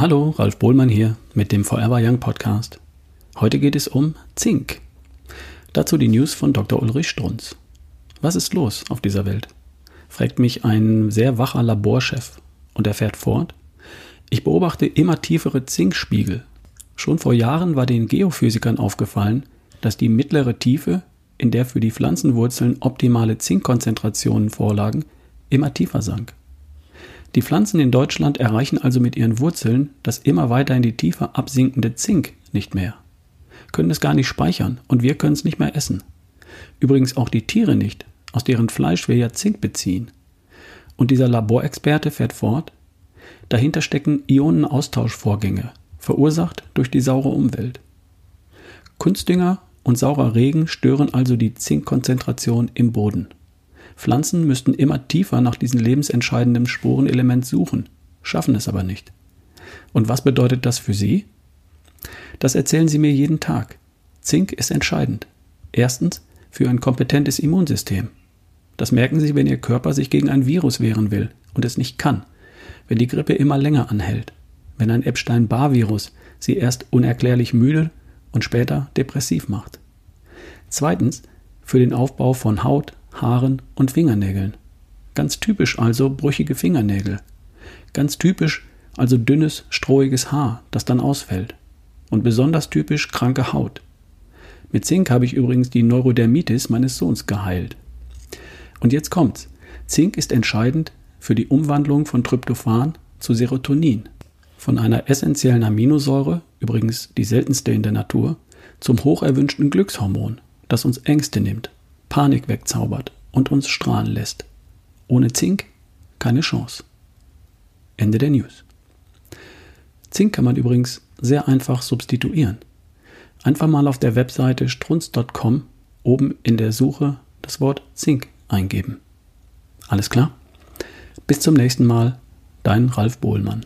Hallo, Ralf Bohlmann hier mit dem Forever Young Podcast. Heute geht es um Zink. Dazu die News von Dr. Ulrich Strunz. Was ist los auf dieser Welt? fragt mich ein sehr wacher Laborchef und er fährt fort. Ich beobachte immer tiefere Zinkspiegel. Schon vor Jahren war den Geophysikern aufgefallen, dass die mittlere Tiefe, in der für die Pflanzenwurzeln optimale Zinkkonzentrationen vorlagen, immer tiefer sank. Die Pflanzen in Deutschland erreichen also mit ihren Wurzeln das immer weiter in die Tiefe absinkende Zink nicht mehr, können es gar nicht speichern und wir können es nicht mehr essen. Übrigens auch die Tiere nicht, aus deren Fleisch wir ja Zink beziehen. Und dieser Laborexperte fährt fort, dahinter stecken Ionenaustauschvorgänge, verursacht durch die saure Umwelt. Kunstdünger und saurer Regen stören also die Zinkkonzentration im Boden. Pflanzen müssten immer tiefer nach diesem lebensentscheidenden Sporenelement suchen, schaffen es aber nicht. Und was bedeutet das für Sie? Das erzählen Sie mir jeden Tag. Zink ist entscheidend. Erstens für ein kompetentes Immunsystem. Das merken Sie, wenn Ihr Körper sich gegen ein Virus wehren will und es nicht kann, wenn die Grippe immer länger anhält, wenn ein Epstein-Barr-Virus Sie erst unerklärlich müde und später depressiv macht. Zweitens für den Aufbau von Haut, Haaren und Fingernägeln. Ganz typisch also brüchige Fingernägel. Ganz typisch also dünnes, strohiges Haar, das dann ausfällt. Und besonders typisch kranke Haut. Mit Zink habe ich übrigens die Neurodermitis meines Sohns geheilt. Und jetzt kommt's. Zink ist entscheidend für die Umwandlung von Tryptophan zu Serotonin. Von einer essentiellen Aminosäure, übrigens die seltenste in der Natur, zum hocherwünschten Glückshormon, das uns Ängste nimmt, Panik wegzaubert und uns strahlen lässt. Ohne Zink keine Chance. Ende der News. Zink kann man übrigens sehr einfach substituieren. Einfach mal auf der Webseite strunz.com oben in der Suche das Wort Zink eingeben. Alles klar? Bis zum nächsten Mal, dein Ralf Bohlmann.